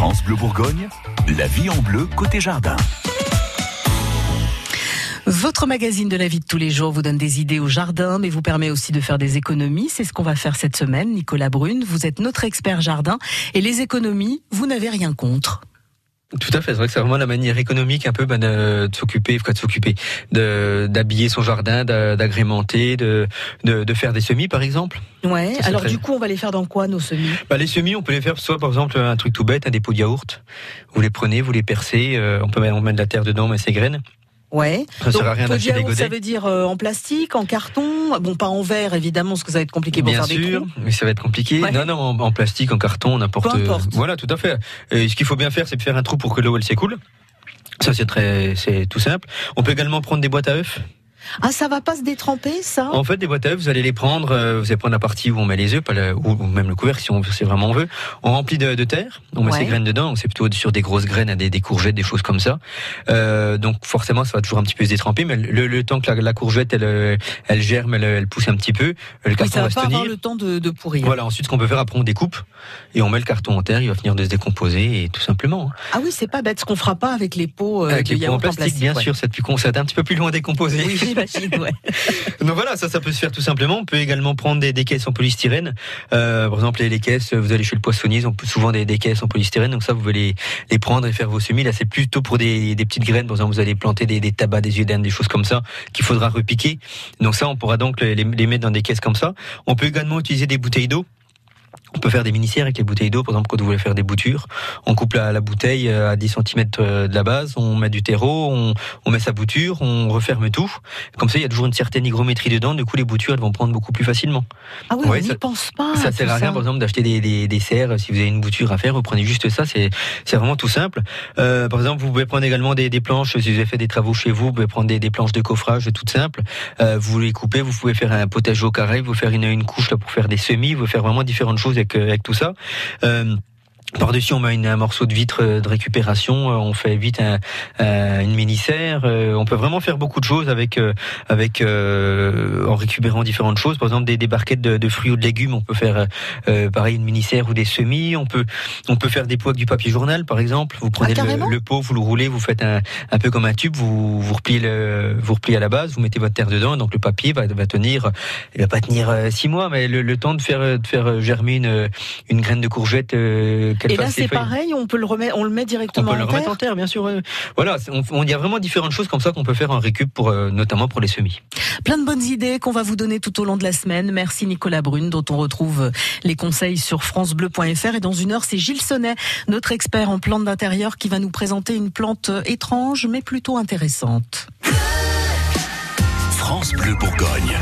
France Bleu Bourgogne, la vie en bleu côté jardin. Votre magazine de la vie de tous les jours vous donne des idées au jardin, mais vous permet aussi de faire des économies. C'est ce qu'on va faire cette semaine. Nicolas Brune, vous êtes notre expert jardin et les économies, vous n'avez rien contre. Tout à fait, c'est vrai que c'est vraiment la manière économique un peu ben, de, s'occuper, de s'occuper, de d'habiller son jardin, d'agrémenter, de, de, de faire des semis par exemple. Ouais. Alors du coup, on va les faire dans quoi nos semis? Bah, Les semis, on peut les faire soit par exemple un truc tout bête, un dépôt de yaourt. Vous les prenez, vous les percez, euh, on peut mettre, on met de la terre dedans, mais c'est graines. Ouais. Ça sert à rien d'acheter des godets. Ça veut dire euh, en plastique, en carton, bon pas en verre évidemment, parce que ça va être compliqué pour Bien faire sûr, des trous. mais ça va être compliqué. Non, non, en, plastique, en carton, n'importe. Peu importe. Voilà, tout à fait. Et ce qu'il faut bien faire, c'est de faire un trou pour que l'eau elle s'écoule. Ça c'est très, c'est tout simple. On peut également prendre des boîtes à œufs. Ah, ça va pas se détremper, ça? En fait, des boîtes à œufs, vous allez les prendre, euh, vous allez prendre la partie où on met les œufs, ou même le couvercle si on si vraiment on veut. On remplit de, terre, on met ses graines dedans, c'est plutôt sur des grosses graines, des, des courgettes, des choses comme ça. Euh, donc forcément, ça va toujours un petit peu se détremper, mais le, temps que la, courgette elle, elle germe, elle, pousse un petit peu, le carton ça va, se pas tenir. Avoir le temps de, de pourrir. Voilà. Ensuite, ce qu'on peut faire, après on découpe et on met le carton en terre, il va finir de se décomposer et tout simplement. Ah oui, c'est pas bête, ce qu'on fera pas avec les pots euh, avec les pots en plastique, bien sûr, c'est un petit peu plus loin à décomposer. Oui, Donc voilà, ça, ça peut se faire tout simplement. On peut également prendre des, caisses en polystyrène. Euh, par exemple, les, caisses, vous allez chez le poissonnier, ils ont souvent des, des, caisses en polystyrène. Donc ça, vous voulez les, prendre et faire vos semis. Là, c'est plutôt pour des, petites graines. Par exemple, vous allez planter des, tabacs, des d'Inde, des choses comme ça, qu'il faudra repiquer. Donc ça, on pourra donc les mettre dans des caisses comme ça. On peut également utiliser des bouteilles d'eau. On peut faire des mini-serres avec les bouteilles d'eau, par exemple, quand vous voulez faire des boutures. On coupe la, la bouteille euh, à 10 cm euh, de la base, on met du terreau, on, on, met sa bouture, on referme tout. Comme ça, il y a toujours une certaine hygrométrie dedans, du coup, les boutures, elles vont prendre beaucoup plus facilement. Ah oui, on n'y pense pas. Ça sert à rien, par exemple, d'acheter des, des, des, serres. Si vous avez une bouture à faire, vous prenez juste ça, c'est vraiment tout simple. Euh, par exemple, vous pouvez prendre également des, des, planches, si vous avez fait des travaux chez vous, vous pouvez prendre des, planches de coffrage toutes simples. Euh, vous les coupez, vous pouvez faire un potager au carré, vous faire une, une couche là, pour faire des semis, vous faire vraiment différentes choses avec, euh, avec tout ça. Euh, par-dessus, on met un morceau de vitre euh, de récupération, euh, on fait vite un, une mini-serre. On peut vraiment faire beaucoup de choses avec, avec en récupérant différentes choses. Par exemple, des, des barquettes de, de, fruits ou de légumes, on peut faire pareil une mini-serre ou des semis. On peut, on peut faire des pots avec du papier journal, par exemple. Vous prenez ah, le, pot, vous le roulez, vous faites un, un peu comme un tube, vous, vous repliez le, vous repliez à la base, vous mettez votre terre dedans, donc le papier va, va tenir, il va pas tenir six mois, mais le, le temps de faire, de faire germer une, une graine de courgette et là, c'est pareil, on peut le remettre, on le met directement on peut le remettre en terre, bien sûr. Voilà, on, y a vraiment différentes choses comme ça qu'on peut faire en récup, pour, euh, notamment pour les semis. Plein de bonnes idées qu'on va vous donner tout au long de la semaine. Merci Nicolas Brune, dont on retrouve les conseils sur francebleu.fr. Et dans une heure, c'est Gilles Sonnet, notre expert en plantes d'intérieur, qui va nous présenter une plante étrange, mais plutôt intéressante. France Bleu Bourgogne.